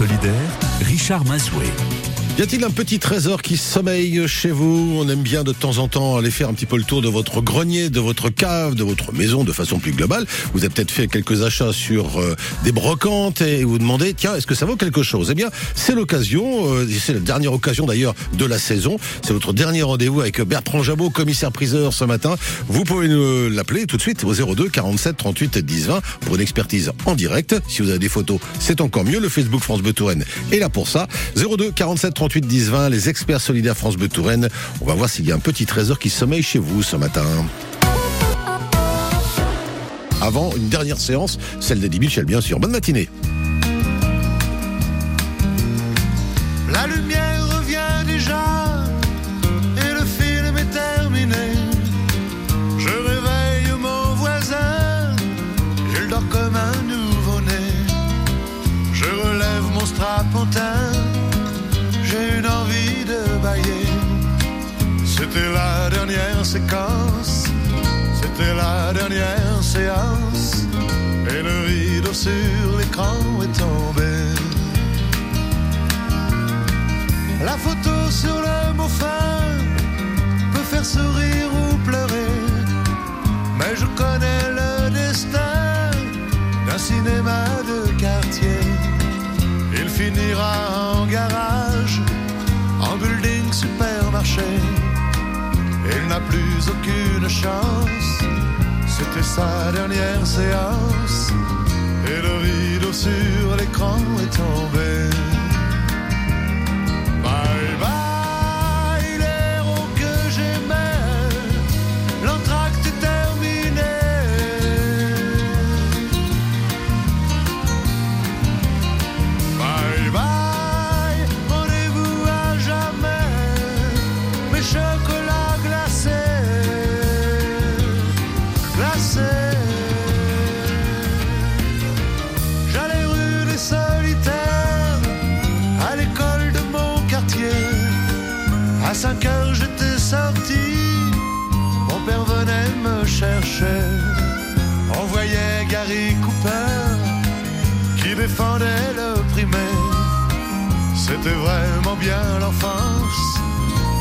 solidaires, Richard Mazoué. Y a-t-il un petit trésor qui sommeille chez vous? On aime bien de temps en temps aller faire un petit peu le tour de votre grenier, de votre cave, de votre maison de façon plus globale. Vous avez peut-être fait quelques achats sur euh, des brocantes et vous demandez, tiens, est-ce que ça vaut quelque chose? Eh bien, c'est l'occasion, euh, c'est la dernière occasion d'ailleurs de la saison. C'est votre dernier rendez-vous avec Bertrand Jabot, commissaire priseur ce matin. Vous pouvez nous l'appeler tout de suite au 02 47 38 10 20 pour une expertise en direct. Si vous avez des photos, c'est encore mieux. Le Facebook France Bleu Touraine est là pour ça. 02 47 38 38 10 20, les experts solidaires France Bleu. On va voir s'il y a un petit trésor qui sommeille chez vous ce matin. Avant une dernière séance, celle d'Eddie Michel, bien sûr. Bonne matinée. C'était la dernière séquence, c'était la dernière séance, et le rideau sur l'écran est tombé. La photo sur aucune chance, c'était sa dernière séance, et le rideau sur l'écran est tombé. J'étais sorti, mon père venait me chercher. On voyait Gary Cooper qui défendait le primaire. C'était vraiment bien l'enfance,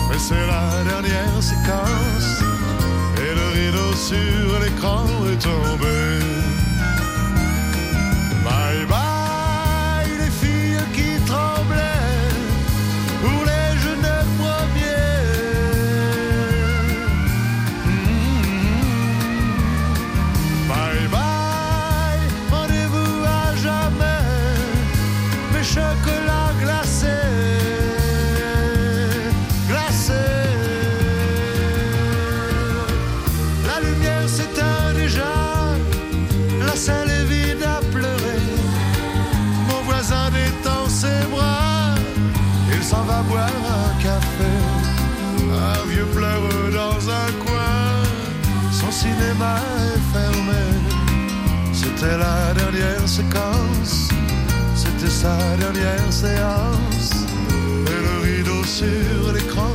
mais c'est la dernière séquence. Et le rideau sur l'écran est tombé. Bye bye C'était la dernière séquence, c'était sa dernière séance. Et le rideau sur l'écran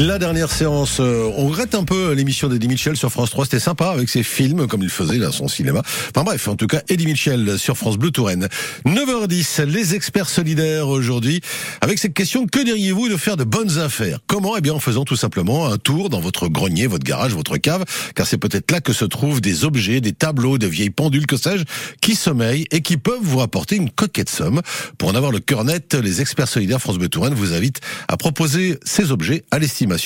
La dernière séance, euh, on regrette un peu l'émission d'Eddie Mitchell sur France 3. C'était sympa avec ses films, comme il faisait là, son cinéma. Enfin bref, en tout cas, Eddie Mitchell sur France Bleu Touraine. 9h10, les experts solidaires aujourd'hui. Avec cette question, que diriez-vous de faire de bonnes affaires? Comment? Eh bien, en faisant tout simplement un tour dans votre grenier, votre garage, votre cave, car c'est peut-être là que se trouvent des objets, des tableaux, des vieilles pendules, que sais-je, qui sommeillent et qui peuvent vous rapporter une coquette somme. Pour en avoir le cœur net, les experts solidaires France Bleu Touraine vous invitent à proposer ces objets à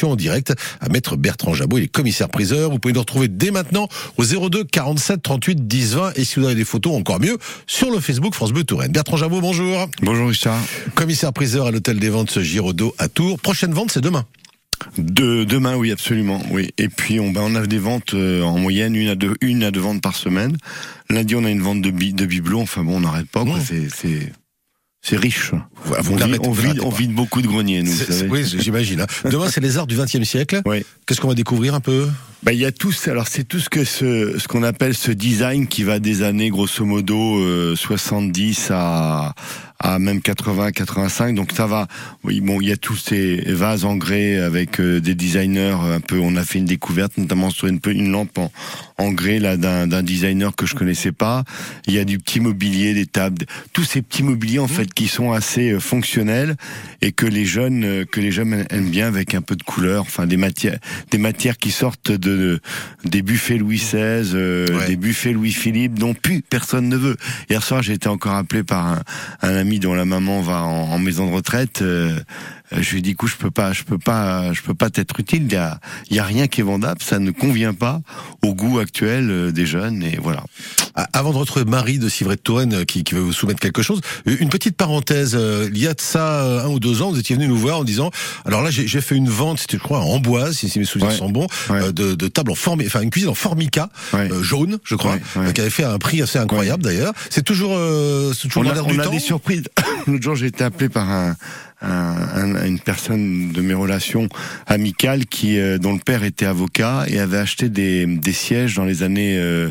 en direct à maître Bertrand Jabot, il est commissaire priseur. Vous pouvez nous retrouver dès maintenant au 02 47 38 10 20 et si vous avez des photos encore mieux sur le Facebook France Bleu Touraine. Bertrand Jabot, bonjour. Bonjour Richard. Commissaire priseur à l'hôtel des ventes Giraudot à Tours. Prochaine vente, c'est demain. De, demain, oui, absolument, oui. Et puis on, ben, on a des ventes euh, en moyenne une à deux, une à deux ventes par semaine. Lundi, on a une vente de, bi, de bibelots. Enfin bon, on n'arrête pas. C'est, c'est, riche. Voilà, vous on, vous vide, on beaucoup de greniers, nous. C'est- vous savez. Oui, j'imagine. hein. Demain, c'est les arts du XXe siècle. Oui. Qu'est-ce qu'on va découvrir un peu? Bah, il y a tout, alors c'est tout ce que ce, ce qu'on appelle ce design qui va des années grosso modo euh, 70 à à même 80 85 donc ça va oui bon il y a tous ces vases en grès avec euh, des designers un peu on a fait une découverte notamment sur une une lampe en, en grès là d'un designer que je connaissais pas. Il y a du petit mobilier des tables tous ces petits mobiliers en fait qui sont assez euh, fonctionnels et que les jeunes euh, que les jeunes aiment bien avec un peu de couleur enfin des matières des matières qui sortent de des buffets Louis XVI euh, Ouais. des buffets Louis Philippe dont plus personne ne veut. Hier soir j'ai été encore appelé par un, un ami dont la maman va en, en maison de retraite euh, euh, je lui ai dit, écoute, je peux pas, je peux pas, je peux pas t'être utile. Il y a, y a rien qui est vendable. Ça ne convient pas au goût actuel euh, des jeunes. Et voilà. Ah, Avant de retrouver Marie de Civray de Touraine euh, qui, qui veut vous soumettre quelque chose, une petite parenthèse. euh, Il y a de ça euh, un ou deux ans, vous étiez venu nous voir en disant, alors là j'ai fait une vente, c'était je crois en boise, si, mes souvenirs Ouais. sont bons, Ouais. euh, de, de table en formi, enfin une cuisine en formica Ouais. euh, jaune, je crois, euh, qui avait fait un prix assez incroyable d'ailleurs. C'est toujours, euh, toujours On a, on du a temps. des surprises. L'autre jour, j'ai été appelé par un, un- un- une personne de mes relations amicales qui, euh, dont le père était avocat et avait acheté des, des sièges dans les années. euh,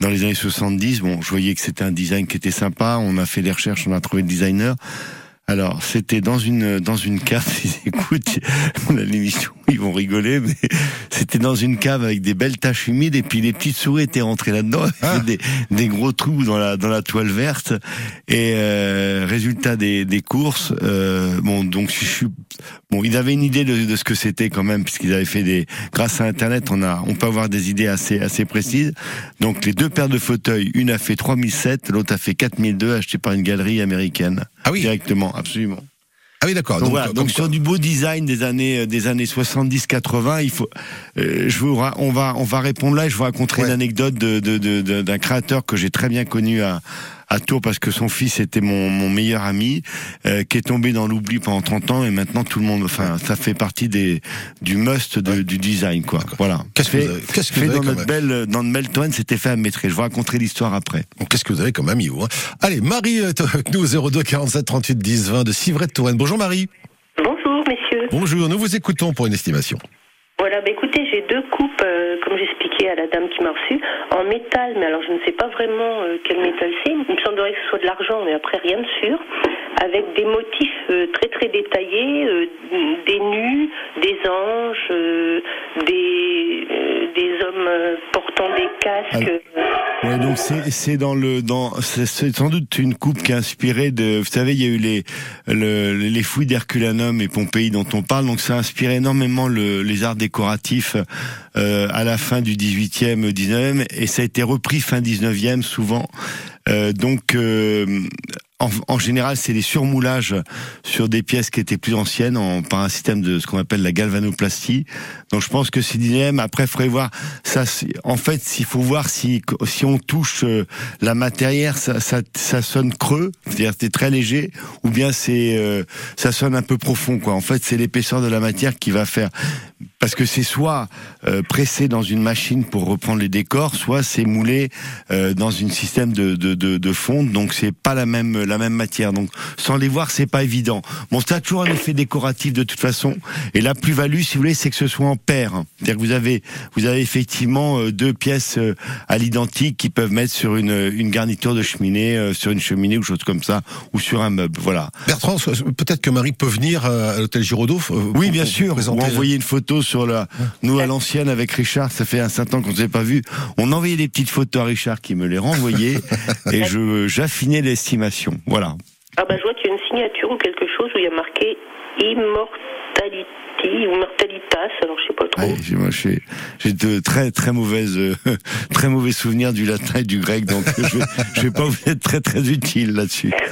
dans les années 70, bon, je voyais que c'était un design qui était sympa. On a fait des recherches, on a trouvé le designer. Alors, c'était dans une dans une cave. Ils écoutent on a l'émission, ils vont rigoler, mais c'était dans une cave avec des belles taches humides et puis les petites souris étaient rentrées là-dedans, Ah. avec des des gros trous dans la dans la toile verte. Et euh, résultat des des courses, euh, bon donc je suis bon, ils avaient une idée de, de ce que c'était quand même puisqu'ils avaient fait des grâce à internet, on a on peut avoir des idées assez assez précises. Donc les deux paires de fauteuils, une a fait 3007, l'autre a fait 4002 achetées par une galerie américaine Ah oui. directement, absolument. Ah oui d'accord. Donc, voilà, euh, donc sur du beau design des années euh, des années 70 80, il faut euh, je vous on va on va répondre là et je vous raconterai Ouais. une anecdote de de- de- de- d'un créateur que j'ai très bien connu à à Tours parce que son fils était mon, mon meilleur ami euh, qui est tombé dans l'oubli pendant 30 ans et maintenant tout le monde enfin ça fait partie des du must de- du design quoi. Voilà. Qu'est-ce que fait, vous avez- qu'est-ce que fait vous avez dans notre belle dans notre belle Touraine, c'était fait à Maîtrise. Je vous raconterai l'histoire après. Bon, Qu'est-ce que vous avez comme ami, vous hein? Allez, Marie est avec nous au 02 47 38 10 20 de Civray de Touraine. Bonjour Marie. Bonjour, messieurs. Bonjour, nous vous écoutons pour une estimation. Voilà, bah écoutez, j'ai deux coupes, euh, comme j'expliquais à la dame qui m'a reçu, en métal, mais alors je ne sais pas vraiment euh, quel métal c'est. Il me semblerait que ce soit de l'argent, mais après rien de sûr. Avec des motifs euh, très très détaillés, des nus, des anges, des, des hommes portant des casques. donc c'est dans le dans c'est sans doute une coupe qui est inspirée de vous savez il y a eu les le, les fouilles d'Herculanum et Pompéi dont on parle donc ça a inspiré énormément le, les arts décoratifs euh, à la fin du 18e 19e et ça a été repris fin 19e souvent Euh, donc euh, en, général, c'est des surmoulages sur des pièces qui étaient plus anciennes en, par un système de ce qu'on appelle la galvanoplastie. Donc je pense que c'est dynamique. Après, il faudrait voir En fait, s'il faut voir si si on touche euh, la matière, ça, sonne creux, c'est-à-dire c'est très léger, ou bien c'est ça sonne un peu profond. En fait, c'est l'épaisseur de la matière qui va faire parce que c'est soit euh, pressé dans une machine pour reprendre les décors, soit c'est moulé euh, dans une système de, de, de, de fonte, donc c'est pas la même la même matière. Donc sans les voir, c'est pas évident. Bon, ça a toujours un effet décoratif de toute façon. Et la plus-value, si vous voulez, c'est que ce soit en paire. C'est-à-dire que vous avez vous avez effectivement euh, deux pièces euh, à l'identique qui peuvent mettre sur une une garniture de cheminée, euh, sur une cheminée ou chose comme ça, ou sur un meuble. Voilà. Bertrand, peut-être que Marie peut venir euh, à l'hôtel Giraudot. Oui, bien sûr. Ou présenter- envoyer une photo sur la. Nous à l'ancienne avec Richard, ça fait un certain temps qu'on ne s'est pas vu. On envoyait des petites photos à Richard qui me les renvoyait et je j'affinais l'estimation. Voilà. Ah bah je vois qu'il y a une signature ou quelque chose où il y a marqué Immortality ou Mortalitas, alors je sais pas trop. Ouais, j'ai- moi, j'ai j'ai de très très mauvaises euh, très mauvais souvenirs du latin et du grec, donc je, je vais pas vous être très très utile là-dessus.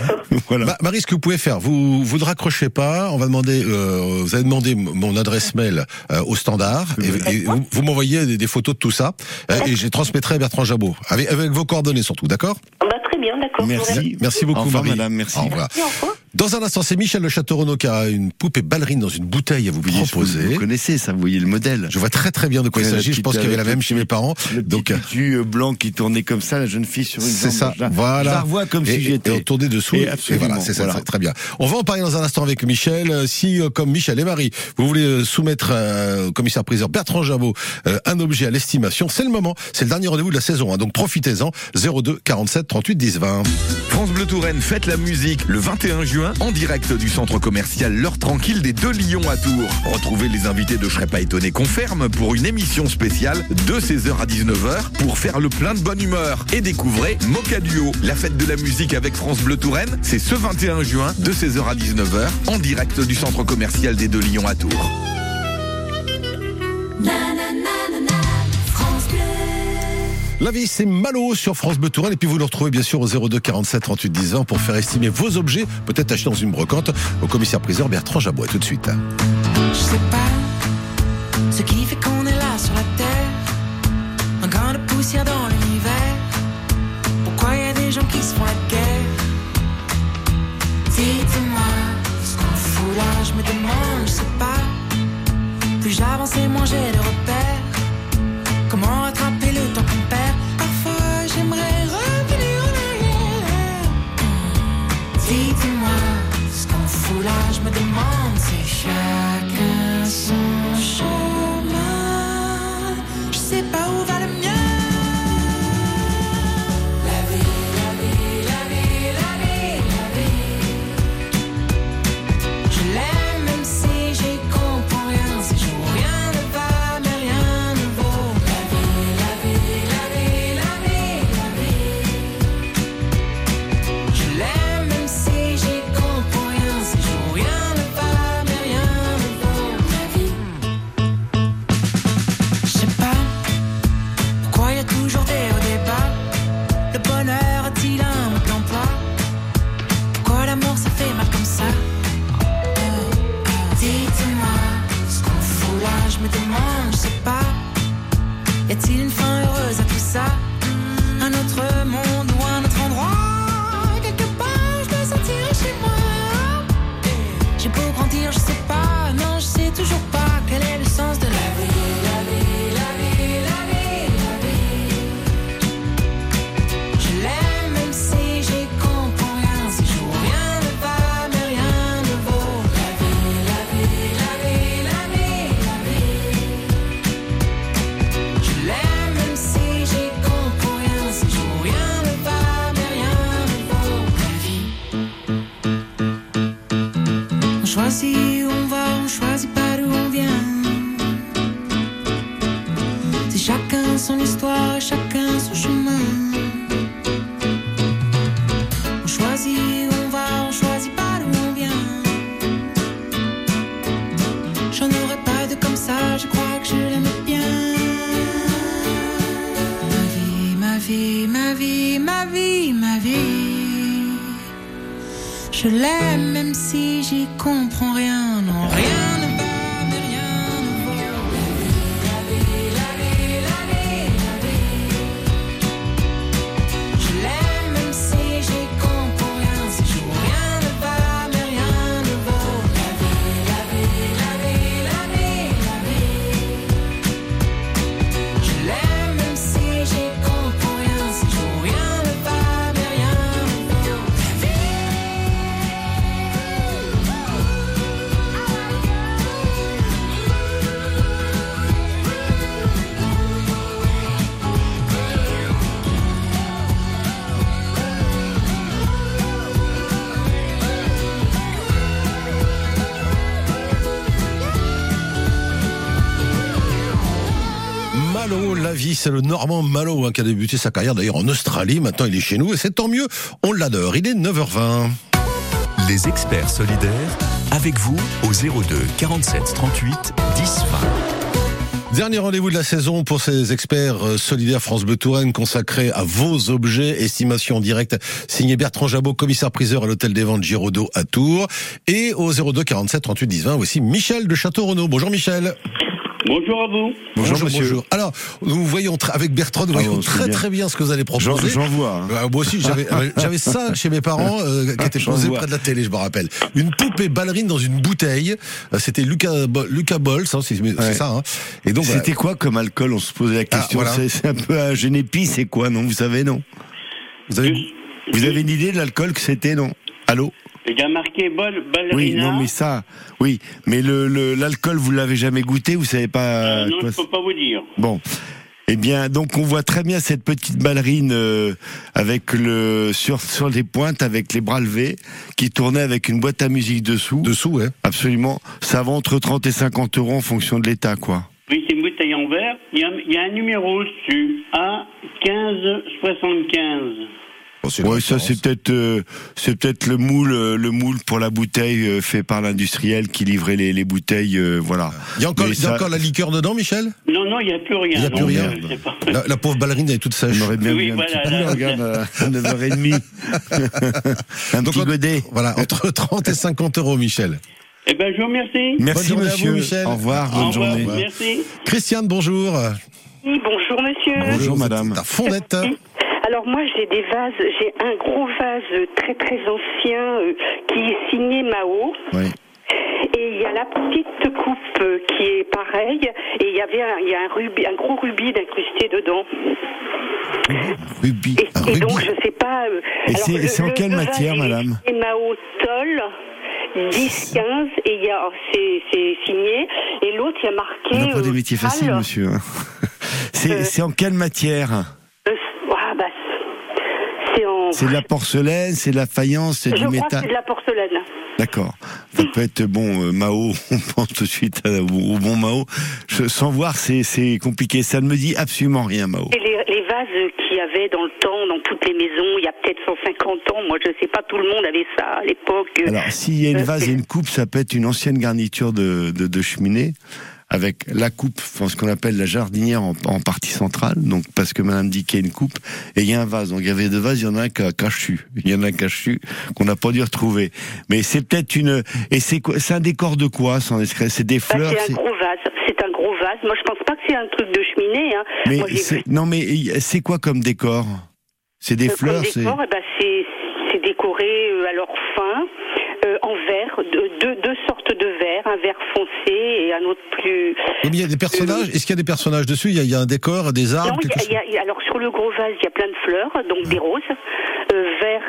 Voilà. Ma- Marie, ce que vous pouvez faire, vous vous ne raccrochez pas. On va demander, euh, vous allez demander mon adresse mail euh, au standard et, et vous, vous m'envoyez des, des photos de tout ça euh, et je les transmettrai à Bertrand Jabot avec, avec vos coordonnées surtout, d'accord? Ah bah très bien, d'accord. Merci. Merci beaucoup, Au revoir, Marie. madame, merci. Au revoir. Au revoir. Dans un instant, c'est Michel Le Château-Renaud qui a une poupée ballerine dans une bouteille à vous proposer. Vous connaissez ça, vous voyez le modèle. Je vois très très bien de quoi il s'agit. Je pense qu'il y avait la même chez mes parents. Le Donc, tutu, euh, blanc qui tournait comme ça, la jeune fille sur une c'est ça. Voilà. Je la revois comme et, si j'y et on tournait dessous. Et voilà, c'est ça, voilà. très- très bien. On va en parler dans un instant avec Michel. Euh, Si, euh, comme Michel et Marie, vous voulez euh, soumettre euh, au commissaire priseur Bertrand Jabot euh, un objet à l'estimation, c'est le moment. C'est le dernier rendez-vous de la saison. hein. donc profitez-en. 02 47 38 10 20. France Bleu Touraine fête la musique le 21 juin en direct du centre commercial L'heure tranquille des deux Lions à Tours. Retrouvez les invités de Je serais pas étonné confirme pour une émission spéciale de 16h à 19h pour faire le plein de bonne humeur et découvrez Moca Duo, la fête de la musique avec France Bleu Touraine. C'est ce 21 juin de 16h à 19h en direct du centre commercial des deux Lions à Tours. La vie, c'est Malo sur France Bleu Touraine. Et puis vous le retrouvez bien sûr au 02 47 38 10 20 pour faire estimer vos objets, peut-être achetés dans une brocante, au commissaire priseur Bertrand Jabot. À tout de suite. Je sais pas ce qui fait qu'on est là sur la terre. Un grain de poussière dans l'univers. Pourquoi y a des gens qui se font la guerre? Dites-moi ce qu'on fout là, je me demande, je sais pas. Plus j'avance et moins j'ai de repères. Me demande, c'est chacun ma vie, ma vie, ma vie. Je l'aime même si j'y comprends rien. Non, rien c'est le Normand Malo hein, qui a débuté sa carrière d'ailleurs en Australie. Maintenant, il est chez nous et c'est tant mieux. On l'adore. Il est 9h20. Les experts solidaires, avec vous au 02 47 38 10 20. Dernier rendez-vous de la saison pour ces experts euh, solidaires France Bleu Touraine consacrés à vos objets, estimation directe, signé Bertrand Jabot, commissaire priseur à l'hôtel des ventes Giraudot à Tours. Et au 02 47 38 10 20 aussi Michel de Château-Renaud. Bonjour Michel. Bonjour à vous. Bonjour, monsieur. Alors, nous voyons avec Bertrand, nous Ah, voyons bon, c'est très bien. très bien ce que vous allez proposer. j'en vois. hein. Ouais, moi aussi, j'avais j'avais ça chez mes parents euh, qui était J'en posé près de la télé, je me rappelle. Une poupée ballerine dans une bouteille. Euh, C'était Lucas Lucas Bols, hein, c'est Ouais. ça. Hein. Et donc, voilà. C'était quoi comme alcool On se posait la question. Ah, voilà. C'est- C'est un peu un génépi, c'est quoi Non, vous savez, non? Vous avez Vous avez une idée de l'alcool que c'était, non? Allô? Il y a marqué bol, ballerina. Oui, non, mais ça, oui, mais le le- l'alcool, vous l'avez jamais goûté, vous savez pas. Euh, non, quoi je peux pas vous dire. Bon. Eh bien, donc on voit très bien cette petite ballerine euh, avec le sur sur les pointes avec les bras levés qui tournait avec une boîte à musique dessous. dessous, ouais. Absolument. Ça va entre 30 et 50 euros en fonction de l'état, quoi. Oui, c'est une bouteille en verre. Il y a, il y a un numéro dessus. A1575. Ouais, ça c'est peut-être euh, c'est peut-être le moule euh, le moule pour la bouteille euh, fait par l'industriel qui livrait les, les bouteilles euh, voilà. Il y a encore, il y a ça- encore la liqueur dedans, Michel? Non, non, il n'y a plus rien. Il y a plus non, rien. pas. la, la pauvre ballerine elle est toute sèche. On aurait bien Oui, vu un voilà, petit là, peu, là. regarde, euh, à 9h30. un Donc, petit godet. Voilà, entre 30 et 50 euros, Michel. Eh ben, je vous remercie. Merci à vous, monsieur. Michel. Au revoir, Au bonne revoir, journée. merci. Christiane, bonjour. Oui, bonjour monsieur. Bonjour, madame. à Fondette. Alors moi j'ai des vases, j'ai un gros vase très très ancien euh, qui est signé Mao. Oui. Et il y a la petite coupe euh, qui est pareille. Et il y avait un, il y a un, rubis, un gros rubis d'incrusté dedans. Ruby. Et, rubis. donc je sais pas. euh, Et c'est- c'est en le- quelle le matière, madame? signé Mao Toll. 10, 15, et il y a, c'est, c'est signé, et l'autre, il y a marqué. On pas des métiers faciles, monsieur. hein. C'est Euh, c'est en quelle matière? C'est en. De la porcelaine, c'est de la faïence, c'est du métal. c'est de la porcelaine. D'accord. Ça peut être bon, euh, Mao, on pense tout de suite à- au, au bon Mao. Je- sans voir, c'est compliqué. Ça ne me dit absolument rien, Mao. Et les, les vases qu'il y avait dans le temps, dans toutes les maisons, il y a peut-être 150 ans, moi je sais pas, tout le monde avait ça à l'époque. Alors, s'il y a une Euh, vase et une coupe, ça peut être une ancienne garniture de, de, de cheminée avec la coupe, enfin, ce qu'on appelle la jardinière en, en partie centrale, donc parce que Madame dit qu'il y a une coupe, et il y a un vase. Donc il y avait deux vases, il y en a un qui a cachu, il y en a un cachu qu'on n'a pas dû retrouver. Mais c'est peut-être une, et c'est quoi, c'est un décor de quoi, sans discret? C'est des Bah, fleurs. c'est un gros vase, c'est un gros vase. Moi je pense pas que c'est un truc de cheminée. Hein. Mais moi, j'ai c'est- vu non, mais c'est quoi comme décor? C'est des euh, fleurs, c'est. décor, eh ben, décoré euh, alors fin, euh, en verre, sortes de verre, un vert foncé et un autre plus. Oui, mais il y a des personnages. Est-ce qu'il y a des personnages dessus? Il y, a, il y a un décor, des arbres, Non, il y quelque a- chose il y a- il y a- alors sur le gros vase, il y a plein de fleurs, donc des roses. Euh, vert,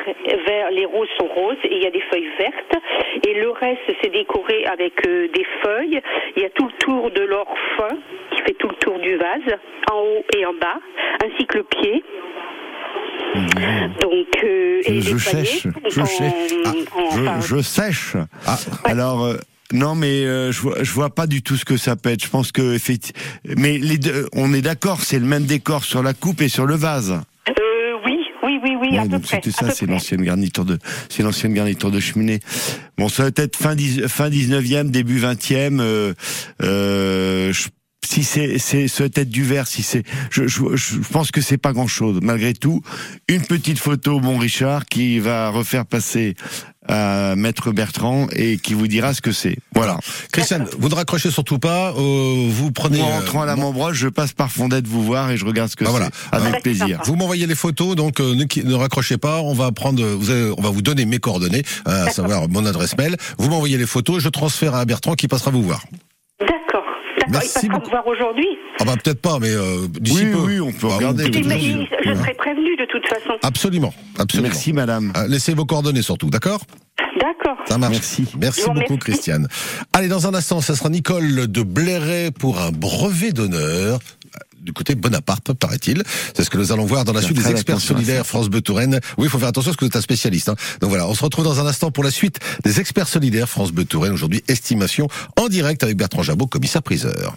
vert, les roses sont roses et il y a des feuilles vertes. Et le reste, c'est décoré avec euh, des feuilles. Il y a tout le tour de l'or fin qui fait tout le tour du vase, en haut et en bas, ainsi que le pied. Donc, euh, et. Je, sèche, sont je en- sèche, Ah, en- je, je sèche. Ah. Alors. euh, non, mais euh, je vois, je vois pas du tout ce que ça peut être. Je pense que effectivement, mais les deux, on est d'accord, c'est le même décor sur la coupe et sur le vase. euh, oui, oui, oui, oui, Ouais, à peu donc près. c'était ça, c'est l'ancienne garniture de, c'est l'ancienne garniture de cheminée. Bon, ça va être fin dix- fin 19e, début 20e. Euh, euh, je- si c'est, va être du verre, si c'est, je, je, je pense que c'est pas grand chose. Malgré tout, une petite photo, bon Richard, qui va refaire passer à Maître Bertrand et qui vous dira ce que c'est. Voilà. Christiane, vous ne raccrochez surtout pas. euh, vous prenez. en euh, rentrant à la mon- Montbroche, je passe par Fondette vous voir et je regarde ce que Ah, c'est. voilà. Avec Ah. plaisir. Vous m'envoyez les photos, donc euh, ne, raccrochez pas. On va prendre, vous avez- on va vous donner mes coordonnées, euh, à savoir mon adresse mail. Vous m'envoyez les photos, je transfère à Bertrand qui passera vous voir. Il Merci beaucoup. me voir aujourd'hui. Ah bah peut-être pas, mais euh, d'ici Oui, peu. oui, on peut Ah, regarder, Mais je serai prévenu de toute façon. Absolument, absolument. Merci madame. Ah, Laissez vos coordonnées surtout, d'accord? D'accord. Ça marche. Merci. Merci beaucoup. Christiane. Allez, dans un instant, ça sera Nicole de Blairet pour un brevet d'honneur. Du côté Bonaparte, paraît-il. C'est ce que nous allons voir dans la suite des experts solidaires France Bleu Touraine. Oui, il faut faire attention parce que vous êtes un spécialiste. hein. Donc voilà, on se retrouve dans un instant pour la suite des experts solidaires France Bleu Touraine. Aujourd'hui, estimation en direct avec Bertrand Jabot, commissaire priseur.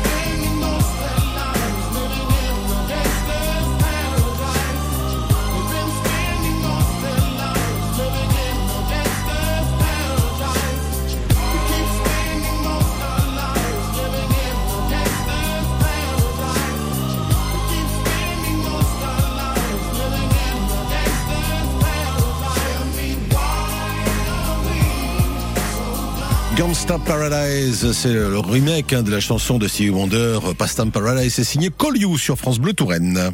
Gangsta Paradise, c'est le remake hein, de la chanson de Stevie Wonder, Pastam Paradise, c'est signé Call You sur France Bleu Touraine.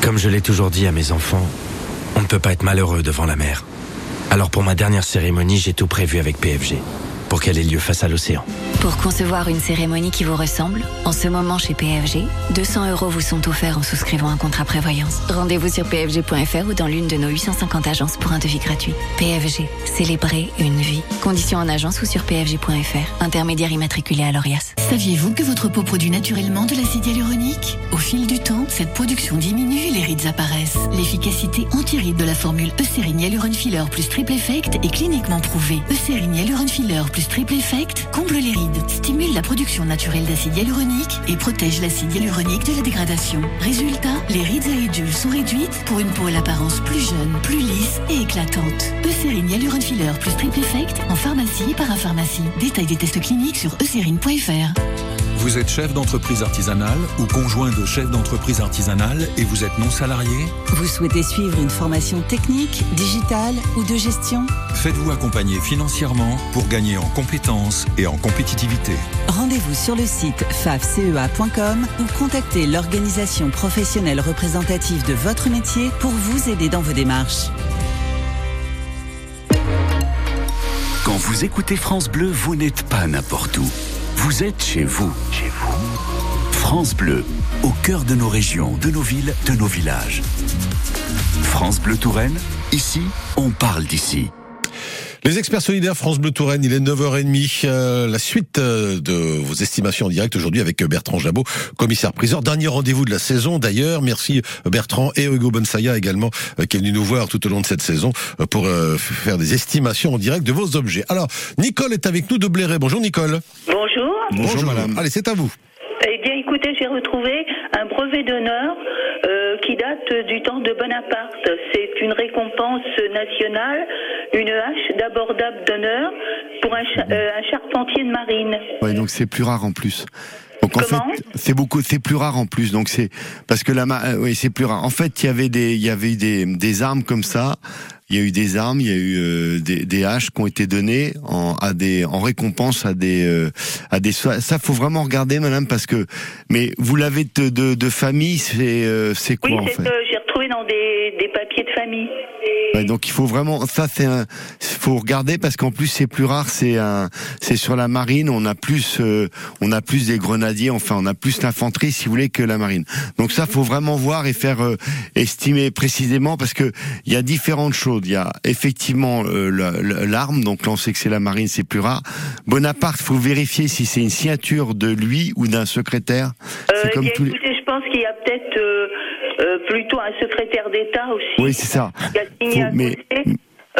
Comme je l'ai toujours dit à mes enfants, on ne peut pas être malheureux devant la mer. Alors pour ma dernière cérémonie, j'ai tout prévu avec PFG, pour qu'elle ait lieu face à l'océan. Pour concevoir une cérémonie qui vous ressemble, en ce moment chez PFG, 200 euros vous sont offerts en souscrivant un contrat prévoyance. Rendez-vous sur pfg.fr ou dans l'une de nos 850 agences pour un devis gratuit. PFG, célébrer une vie. Conditions en agence ou sur pfg.fr. Intermédiaire immatriculé à l'ORIAS. Saviez-vous que votre peau produit naturellement de l'acide hyaluronique? Au fil du temps, cette production diminue, les rides apparaissent. L'efficacité anti-rides de la formule Eucérine Hyaluron Filler plus Triple Effect est cliniquement prouvée. Eucérine Hyaluron Filler plus Triple Effect comble les rides, stimule la production naturelle d'acide hyaluronique et protège l'acide hyaluronique de la dégradation. Résultat, les rides et ridules sont réduites pour une peau à l'apparence plus jeune, plus lisse et éclatante. Eucérine Hyaluron Filler plus Triple Effect en pharmacie et parapharmacie. Détail des tests cliniques sur eucérine.fr. Vous êtes chef d'entreprise artisanale ou conjoint de chef d'entreprise artisanale et vous êtes non salarié Vous souhaitez suivre une formation technique, digitale ou de gestion Faites-vous accompagner financièrement pour gagner en compétences et en compétitivité. Rendez-vous sur le site fafcea.com ou contactez l'organisation professionnelle représentative de votre métier pour vous aider dans vos démarches. Quand vous écoutez France Bleu, vous n'êtes pas n'importe où. Vous êtes chez vous. Chez vous. France Bleu, au cœur de nos régions, de nos villes, de nos villages. France Bleu Touraine, ici, on parle d'ici. Les experts solidaires France Bleu Touraine, il est 9h30. Euh, la suite euh, de vos estimations en direct aujourd'hui avec Bertrand Jabot, commissaire priseur. Dernier rendez-vous de la saison d'ailleurs. Merci Bertrand et Hugo Bonsaya également euh, qui est venu nous voir tout au long de cette saison euh, pour euh, faire des estimations en direct de vos objets. Alors, Nicole est avec nous de Bléré. Bonjour Nicole. Bonjour. Bonjour madame. Allez, c'est à vous. Eh bien, écoutez, j'ai retrouvé un brevet d'honneur date du temps de Bonaparte. C'est une récompense nationale, une hache d'abordable d'honneur pour un, cha- euh, un charpentier de marine. Ouais, donc c'est plus rare en plus. Donc en fait, c'est beaucoup, c'est plus rare en plus. Donc c'est parce que la, euh, oui, c'est plus rare. En fait, il y avait des, il y avait des, des armes comme ça. Il y a eu des armes, il y a eu euh, des, des haches qui ont été données en, à des, en récompense à des, euh, à des. Ça, ça, faut vraiment regarder, madame, parce que. Mais vous l'avez de, de, de famille, c'est, euh, c'est quoi Oui, en fait? Dans des, des papiers de famille. Ouais, donc il faut vraiment ça c'est un faut regarder parce qu'en plus c'est plus rare c'est un c'est sur la marine on a plus euh, on a plus des grenadiers enfin on a plus l'infanterie si vous voulez que la marine. Donc ça faut vraiment voir et faire euh, estimer précisément parce que il y a différentes choses. Il y a effectivement euh, la- la- l'arme donc là on sait que c'est la marine c'est plus rare. Bonaparte faut vérifier si c'est une signature de lui ou d'un secrétaire. C'est eh comme bien, tous les je pense qu'il y a peut-être plutôt un secrétaire d'État aussi. oui c'est ça qui a signé Faut- à mais-.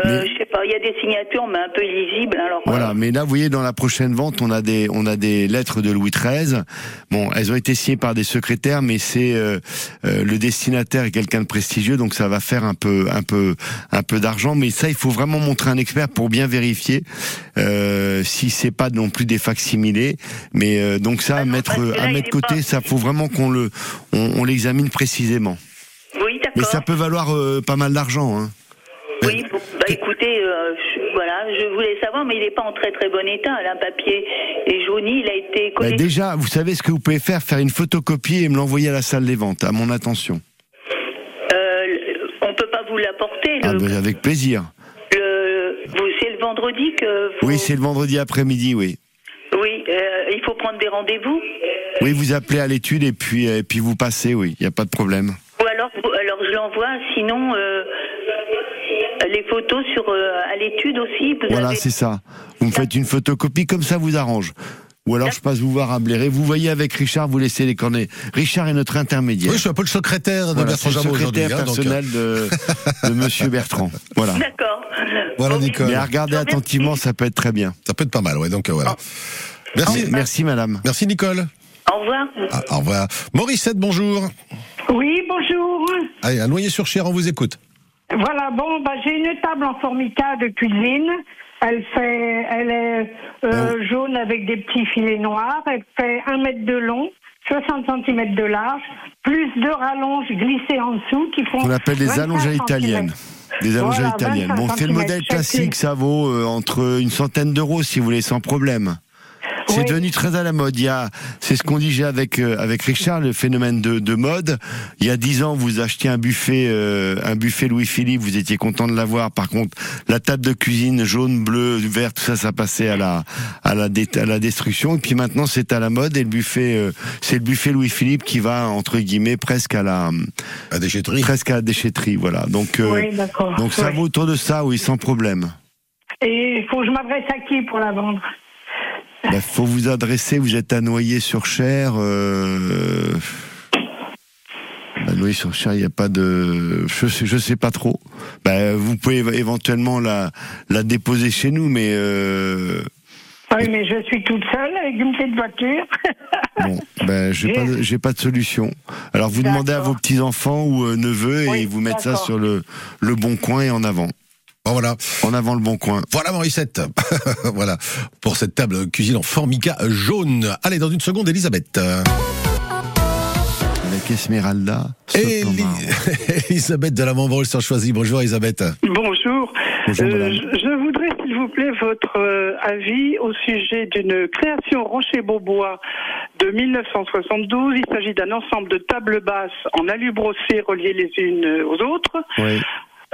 Euh, Je sais pas, il y a des signatures, mais un peu illisibles. Alors, Voilà, mais là, vous voyez, dans la prochaine vente, on a des, on a des lettres de Louis XIII. Bon, elles ont été signées par des secrétaires, mais c'est euh, euh, le destinataire est quelqu'un de prestigieux, donc ça va faire un peu, un peu, un peu d'argent. Mais ça, il faut vraiment montrer un expert pour bien vérifier euh, si c'est pas non plus des facsimilés. Mais euh, donc ça, à mettre, là, à il mettre côté, pas- ça faut vraiment qu'on le, on, on l'examine précisément. Mais ça peut valoir euh, pas mal d'argent. Hein. Oui, bah écoutez, euh, je, voilà, je voulais savoir, mais il n'est pas en très très bon état. Là, un papier est jauni, il a été Bah, déjà, vous savez ce que vous pouvez faire, faire une photocopie et me l'envoyer à la salle des ventes, à mon attention. Euh, on peut pas vous l'apporter. Ah, Le, bah, avec plaisir. le- c'est le vendredi que vous. Oui, c'est le vendredi après-midi, oui. Oui, euh, il faut prendre des rendez-vous. Oui, vous appelez à l'étude et puis et puis vous passez, oui, il n'y a pas de problème. L'envoie. Sinon, euh, les photos sur euh, à l'étude aussi. Vous Voilà, avez- c'est ça. Vous me faites une photocopie comme ça vous arrange. Ou alors je passe vous voir à Bléré. Vous voyez avec Richard, vous laissez les cornets. Richard est notre intermédiaire. Oui, je suis un peu le secrétaire de Voilà, Bertrand Jameau aujourd'hui. secrétaire hein, donc, personnel de, de Monsieur Bertrand. Voilà. D'accord. Voilà, Nicole. Mais à regarder attentivement, ça peut être très bien. Ça peut être pas mal, ouais. Donc euh, voilà. Merci. Merci, madame. Merci, Nicole. Au revoir. Ah, au revoir. Mauricette, bonjour. Oui, bonjour. Allez, à Noyer-sur-Cher, on vous écoute. Voilà, bon, bah, j'ai une table en formica de cuisine. Elle fait, elle est euh, jaune avec des petits filets noirs. Elle fait un mètre de long, 60 cm de large, plus deux rallonges glissées en dessous qui font. On appelle des 25 allongées centimètres. italiennes. Des allongées Voilà, italiennes. 25 Bon, c'est le modèle classique, ça vaut euh, entre une centaine d'euros si vous voulez, sans problème. C'est Oui. devenu très à la mode. Il y a, c'est ce qu'on disait avec euh, avec Richard, le phénomène de, de mode. Il y a dix ans, vous achetiez un buffet, euh, un buffet Louis Philippe, vous étiez content de l'avoir. Par contre, la table de cuisine jaune, bleu, vert, tout ça, ça passait à la à la dé- à la destruction. Et puis maintenant, c'est à la mode et le buffet, euh, c'est le buffet Louis Philippe qui va entre guillemets presque à la à déchetterie, presque à la déchetterie. Voilà. Donc euh, Oui, d'accord. donc ça Oui. vaut autour de ça, oui, sans problème. Et il faut que je m'adresse à qui pour la vendre? Il Ben, faut vous adresser, vous êtes à Noyer-sur-Cher. Euh... À Noyer-sur-Cher, il n'y a pas de... Je sais, je sais pas trop. Ben, vous pouvez éve- éventuellement la, la déposer chez nous, mais... Euh... Oui, mais je suis toute seule avec une petite voiture. Bon, ben, j'ai pas, de- j'ai pas de solution. Alors, vous demandez à vos petits-enfants ou euh, neveux et ils vous mettent ça sur le, le bon coin et en avant. Voilà. En avant le bon coin. Voilà, Mauricette. voilà. Pour cette table cuisine en formica jaune. Allez, dans une seconde, Elisabeth. Avec Esmeralda. Eli- Elisabeth de la Montbrol sur Choisy. Bonjour, Elisabeth. Bonjour. Bonjour, Euh, madame. je, voudrais, s'il vous plaît, votre euh, avis au sujet d'une création Rocher-Beaubois de 1972. Il s'agit d'un ensemble de tables basses en alu brossé reliées les unes aux autres. Oui.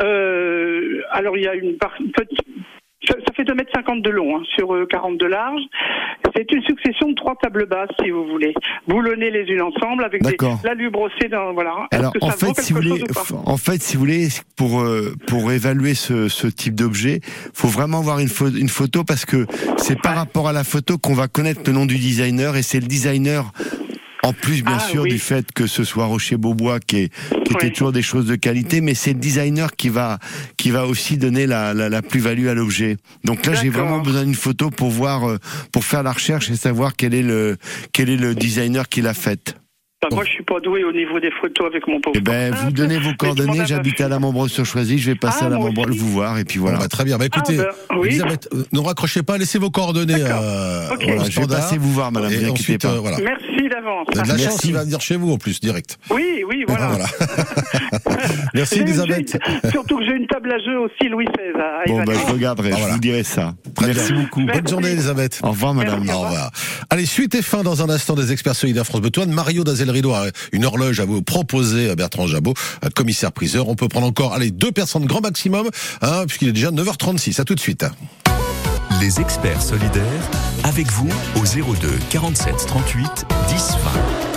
Euh, alors, il y a une par- petite- ça, ça fait 2,50 m de long hein, sur euh, 40 de large. C'est une succession de trois tables basses, si vous voulez, boulonnées les unes ensemble avec des l'alu brossé dans voilà. Alors que en ça vaut fait, si vous voulez, chose ou pas en fait, si vous voulez, pour euh, pour évaluer ce, ce type d'objet, faut vraiment voir une, une photo parce que c'est par rapport à la photo qu'on va connaître le nom du designer et c'est le designer. En plus, bien Ah, sûr, oui. du fait que ce soit Rocher Beaubois qui, est, qui était toujours des choses de qualité, mais c'est le designer qui va qui va aussi donner la, la, la plus-value à l'objet. Donc là, j'ai vraiment besoin d'une photo pour voir, euh, pour faire la recherche et savoir quel est le quel est le designer qui l'a faite. Bah, Moi, je suis pas doué au niveau des photos avec mon pauvre. Eh ben, vous donnez vos coordonnées, j'habite à la Membreuse sur Choisy, je vais passer Ah, à la Membreuse vous voir, et puis voilà. Bon, bah, très bien. Bah, écoutez, Ah, bah, oui. Elisabeth, euh, ne raccrochez pas, laissez vos coordonnées. euh, Ok. voilà, Je vais passer vous voir, madame, Et ensuite, pas. euh, voilà. Merci d'avance. De la Merci. chance, il va venir chez vous en plus, direct. Oui, oui, voilà. Voilà. Merci Elisabeth. une- Surtout que j'ai une table à jeu aussi, Louis XVI. à Bon, bah, je regarderai, Ah, je vous dirai ça. Très Merci bien. beaucoup. Bonne journée Elisabeth. Au revoir, madame. Au revoir. Allez, suite et fin dans un instant des experts solidaires France Betoine. Mario Une horloge à vous proposer à Bertrand Jabot, un commissaire priseur. On peut prendre encore, allez, deux personnes grand maximum, hein, puisqu'il est déjà 9h36. À tout de suite. Les experts solidaires, avec vous au 02 47 38 10 20.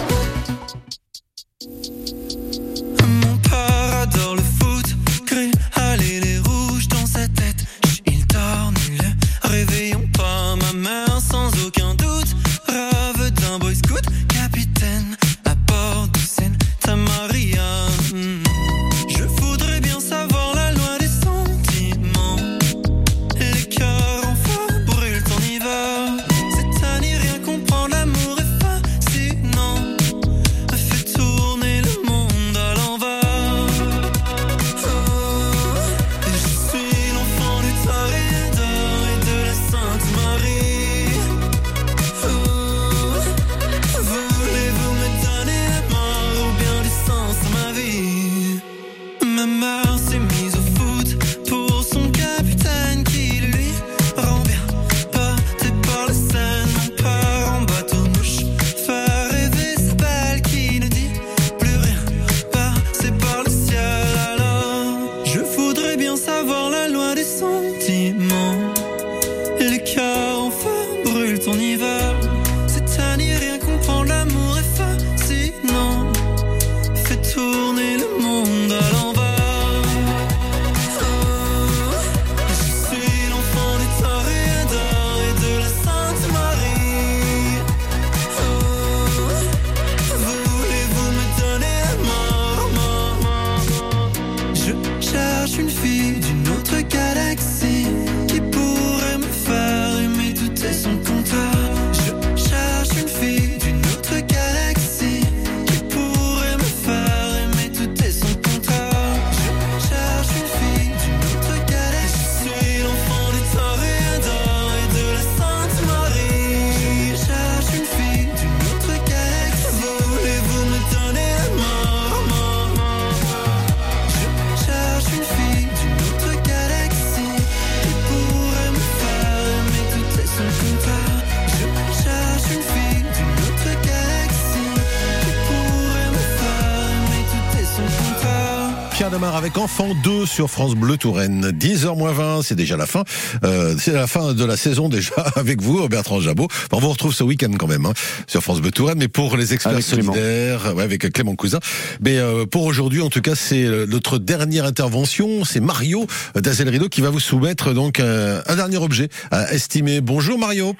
Avec Enfant 2 sur France Bleu Touraine. 10h20, c'est déjà la fin. Euh, c'est la fin de la saison déjà avec vous, Bertrand Jabot. On vous retrouve ce week-end quand même hein, sur France Bleu Touraine. Mais pour les experts Avec Clément. solidaires, ouais, avec Clément Cousin. Mais euh, pour aujourd'hui, en tout cas, c'est euh, notre dernière intervention. C'est Mario Dazel Rideau qui va vous soumettre donc euh, un dernier objet à estimer. Bonjour Mario.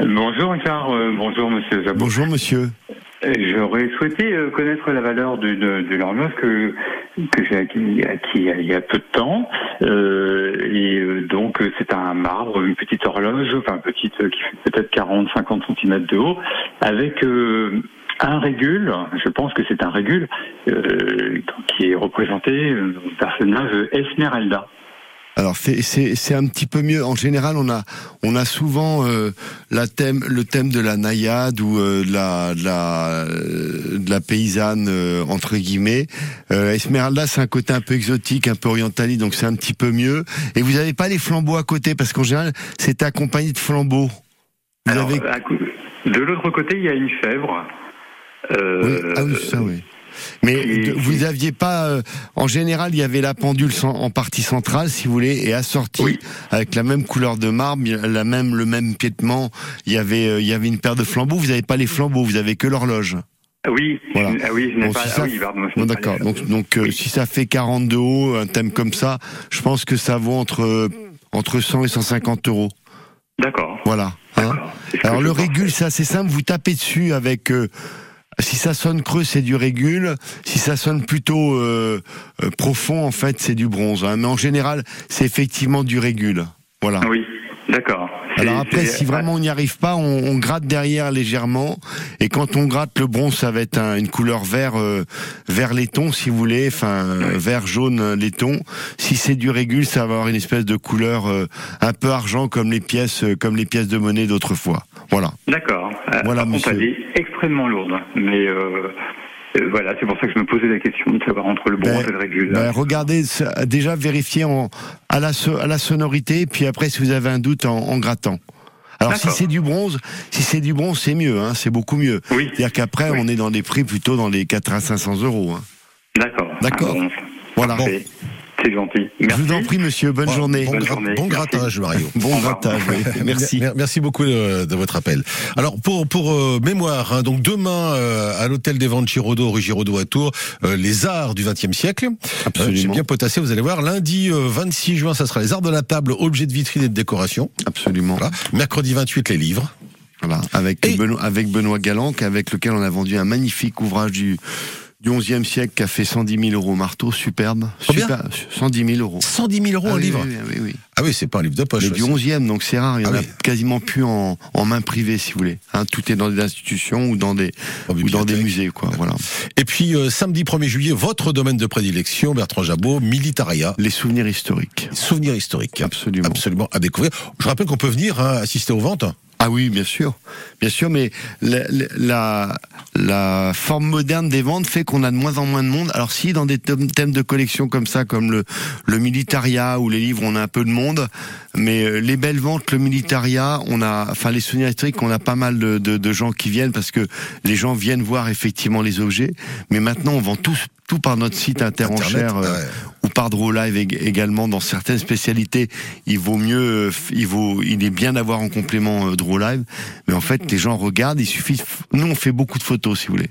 Bonjour Richard, Euh, bonjour Monsieur Jabot. Bonjour monsieur. J'aurais souhaité euh, connaître la valeur de, de, l'horloge que, que j'ai acquis, acquis il y a- peu de temps. Euh, et euh, donc euh, c'est un marbre, une petite horloge, enfin petite qui fait peut-être 40-50 cm de haut, avec euh, un régule, je pense que c'est un régule, euh, qui est représenté euh, au personnage Esmeralda. Alors c'est c'est c'est un petit peu mieux. En général, on a on a souvent euh, la thème le thème de la naïade ou euh, de la de la euh, de la paysanne euh, entre guillemets. Euh, Esmeralda, c'est un côté un peu exotique, un peu orientaliste, donc c'est un petit peu mieux. Et vous avez pas les flambeaux à côté parce qu'en général, c'est accompagné de flambeaux. Vous Alors, avez de l'autre côté, il y a une fèvre. Euh, Oui, ah oui, ça oui. Mais vous aviez pas, euh, en général, il y avait la pendule en partie centrale, si vous voulez, et assortie avec la même couleur de marbre, la même le même piétement. Il y avait, euh, il y avait une paire de flambeaux. Vous n'avez pas les flambeaux, vous avez que l'horloge. Oui, Voilà. ah oui, je n'ai Bon, pas. si ah ça- oui, pardon, je Bon, d'accord. Donc, donc euh, si ça fait 40 de haut, un thème comme ça, je pense que ça vaut entre entre 100 et 150 euros. D'accord. Voilà. hein. Alors le régule, c'est assez simple. Vous tapez dessus avec. euh, si ça sonne creux, c'est du régule. Si ça sonne plutôt euh, euh, profond, en fait, c'est du bronze. hein. Mais en général, c'est effectivement du régule. Voilà. D'accord. Alors après, si vraiment on n'y arrive pas, on, on gratte derrière légèrement. Et quand on gratte le bronze, ça va être un- une couleur vert, euh, vert laiton, si vous voulez, enfin vert jaune euh, laiton. Si c'est du régule, ça va avoir une espèce de couleur euh, un peu argent, comme les pièces, euh, comme les pièces de monnaie d'autrefois. Voilà. D'accord. Voilà, par contre, monsieur. elle est extrêmement lourde. Mais euh, voilà, c'est pour ça que je me posais la question de savoir entre le bronze et le régule. Ben, regardez, déjà vérifiez en, à, la, so- à la sonorité, puis après si vous avez un doute en, en grattant. Alors si c'est du bronze, si c'est du bronze, c'est mieux, hein, c'est beaucoup mieux. C'est-à-dire qu'après, on est dans des prix plutôt dans les 4 à 500 euros. Hein. D'accord. D'accord. Voilà. C'est gentil. Je vous en prie, monsieur. Bonne Bon, journée. Bon, gra- bon grattage, Mario. Bon grattage. oui. Merci. Mer- Merci beaucoup de, de votre appel. Alors pour pour euh, mémoire, hein, donc demain euh, à l'hôtel des ventes Giraudot, rue Giraudot à Tours, euh, les arts du XXe siècle. Absolument. J'ai bien potassé, vous allez voir. Lundi euh, 26 juin, ça sera les arts de la table, objets de vitrine et de décoration. Absolument. Voilà. Mercredi 28, les livres. Voilà, avec Benoît, avec Benoît Galland, avec lequel on a vendu un magnifique ouvrage du du 11e siècle qui a fait 110 000 euros marteau, superbe. Combien Super- 110 000 euros. 110 000 euros Ah un oui, livre. oui, oui, oui. Ah oui, c'est pas un livre de poche. Mais du ça. 11e, donc c'est rare. Il y en Ah a quasiment plus en, en main privée, si vous voulez. Hein, tout est dans des institutions ou dans des, ou dans des musées, quoi. Voilà. Et puis euh, samedi 1er juillet, votre domaine de prédilection, Bertrand Jabot, Militaria. Les souvenirs historiques. Souvenirs historiques. Absolument. Absolument à découvrir. Je rappelle qu'on peut venir hein, assister aux ventes. Ah oui, bien sûr, bien sûr, mais la, la, la forme moderne des ventes fait qu'on a de moins en moins de monde. Alors si dans des thèmes de collection comme ça, comme le, le militaria ou les livres, on a un peu de monde, mais euh, les belles ventes, le militaria, on a, enfin les souvenirs historiques, on a pas mal de, de, de gens qui viennent parce que les gens viennent voir effectivement les objets. Mais maintenant, on vend tous tout par notre site interenchère Internet, euh, ou par Draw Live ég- également dans certaines spécialités. Il vaut mieux euh, il vaut il est bien d'avoir en complément euh, Draw Live. Mais en fait les gens regardent il suffit nous on fait beaucoup de photos si vous voulez.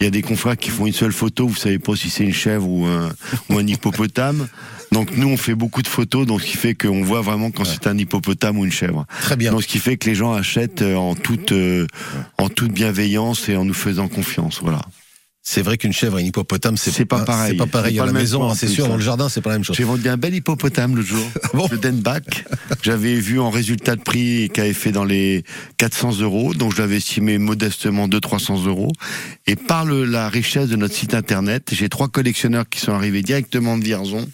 Il y a des confrères qui font une seule photo vous savez pas si c'est une chèvre ou un ou un hippopotame. Donc nous on fait beaucoup de photos donc ce qui fait qu'on voit vraiment quand c'est un hippopotame ou une chèvre. Très bien. donc ce qui fait que les gens achètent euh, en toute euh, en toute bienveillance et en nous faisant confiance voilà C'est vrai qu'une chèvre et une hippopotame, c'est c'est pas pareil. C'est pas pareil à pas la le maison, hein, c'est sûr. hein. Dans le jardin, c'est pas la même chose. J'ai vendu un bel hippopotame l'autre jour, le Denbach. J'avais vu en résultat de prix qui avait fait dans les 400 euros, donc je l'avais estimé modestement de 300 euros. Et par le- la richesse de notre site internet, j'ai trois collectionneurs qui sont arrivés directement de Vierzon.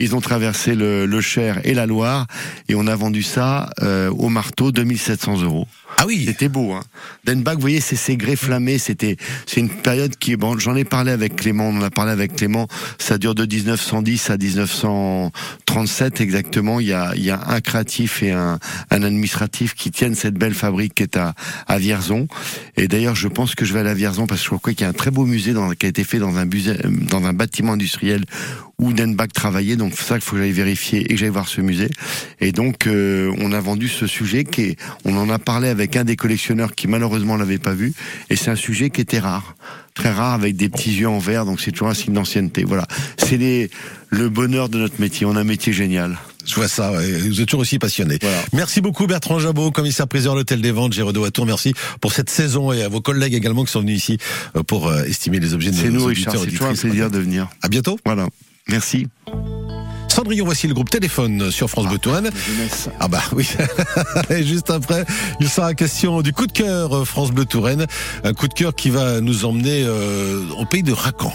Ils ont traversé le, le Cher et la Loire et on a vendu ça euh, au marteau 2700 euros. Ah oui, c'était beau. Hein. Denbach, vous voyez, c'est ces grès flammés. C'était, c'est une période qui, bon, j'en ai parlé avec Clément. On en a parlé avec Clément. Ça dure de 1910 à 1937 exactement. Il y a, il y a un créatif et un, un administratif qui tiennent cette belle fabrique qui est à, à Vierzon. Et d'ailleurs, je pense que je vais aller à Vierzon parce que je crois qu'il y a un très beau musée dans, qui a été fait dans un, musée, dans un bâtiment industriel où Denbach travaillait. Donc c'est ça qu'il faut que j'aille vérifier et que j'aille voir ce musée. Et donc euh, on a vendu ce sujet qui est, on en a parlé avec un des collectionneurs qui malheureusement l'avait pas vu. Et c'est un sujet qui était rare, très rare avec des petits yeux en verre. Donc c'est toujours un signe d'ancienneté. Voilà, c'est le bonheur de notre métier. On a un métier génial. Je vois ça, ouais. vous êtes toujours aussi passionné. Merci beaucoup Bertrand Jabot, commissaire priseur de l'hôtel des ventes, Géraudot à Tours. Merci pour cette saison et à vos collègues également qui sont venus ici euh, pour euh, estimer les objets de C'est nos nous, auditeurs Richard. C'est toujours un plaisir de venir. À bientôt. Voilà. Merci. Cendrillon, voici le groupe Téléphone sur France Bleu Touraine. Ah bah oui. Et juste après, il sera question du coup de cœur euh, France Bleu Touraine. Un coup de cœur qui va nous emmener euh, au pays de Racan.